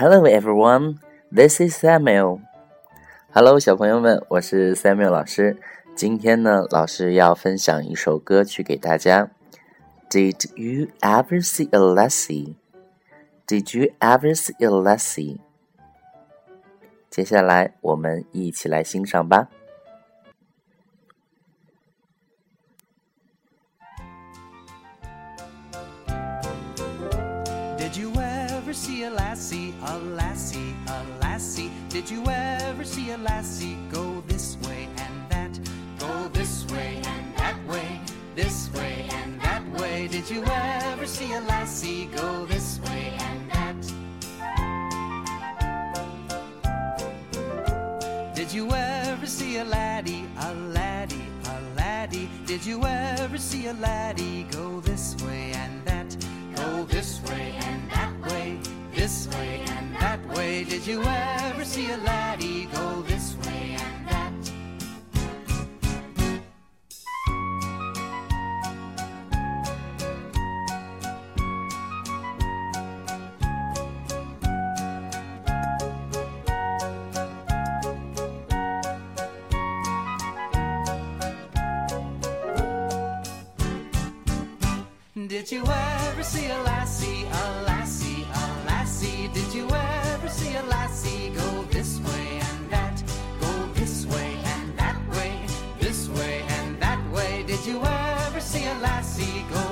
Hello everyone, this is Samuel. Hello，小朋友们，我是 Samuel 老师。今天呢，老师要分享一首歌曲给大家。Did you ever see a lassie? Did you ever see a lassie? 接下来我们一起来欣赏吧。Did you ever see a lassie, a lassie, a lassie? Did you ever see a lassie go this way and that? Go this way and that way, this way and that way. Did you ever see a lassie go this way and that? Did you ever see a laddie, a laddie, a laddie? Did you ever see a laddie go this way. Did you ever see a laddie go this way and that? Did you ever see a you ever see a lassie go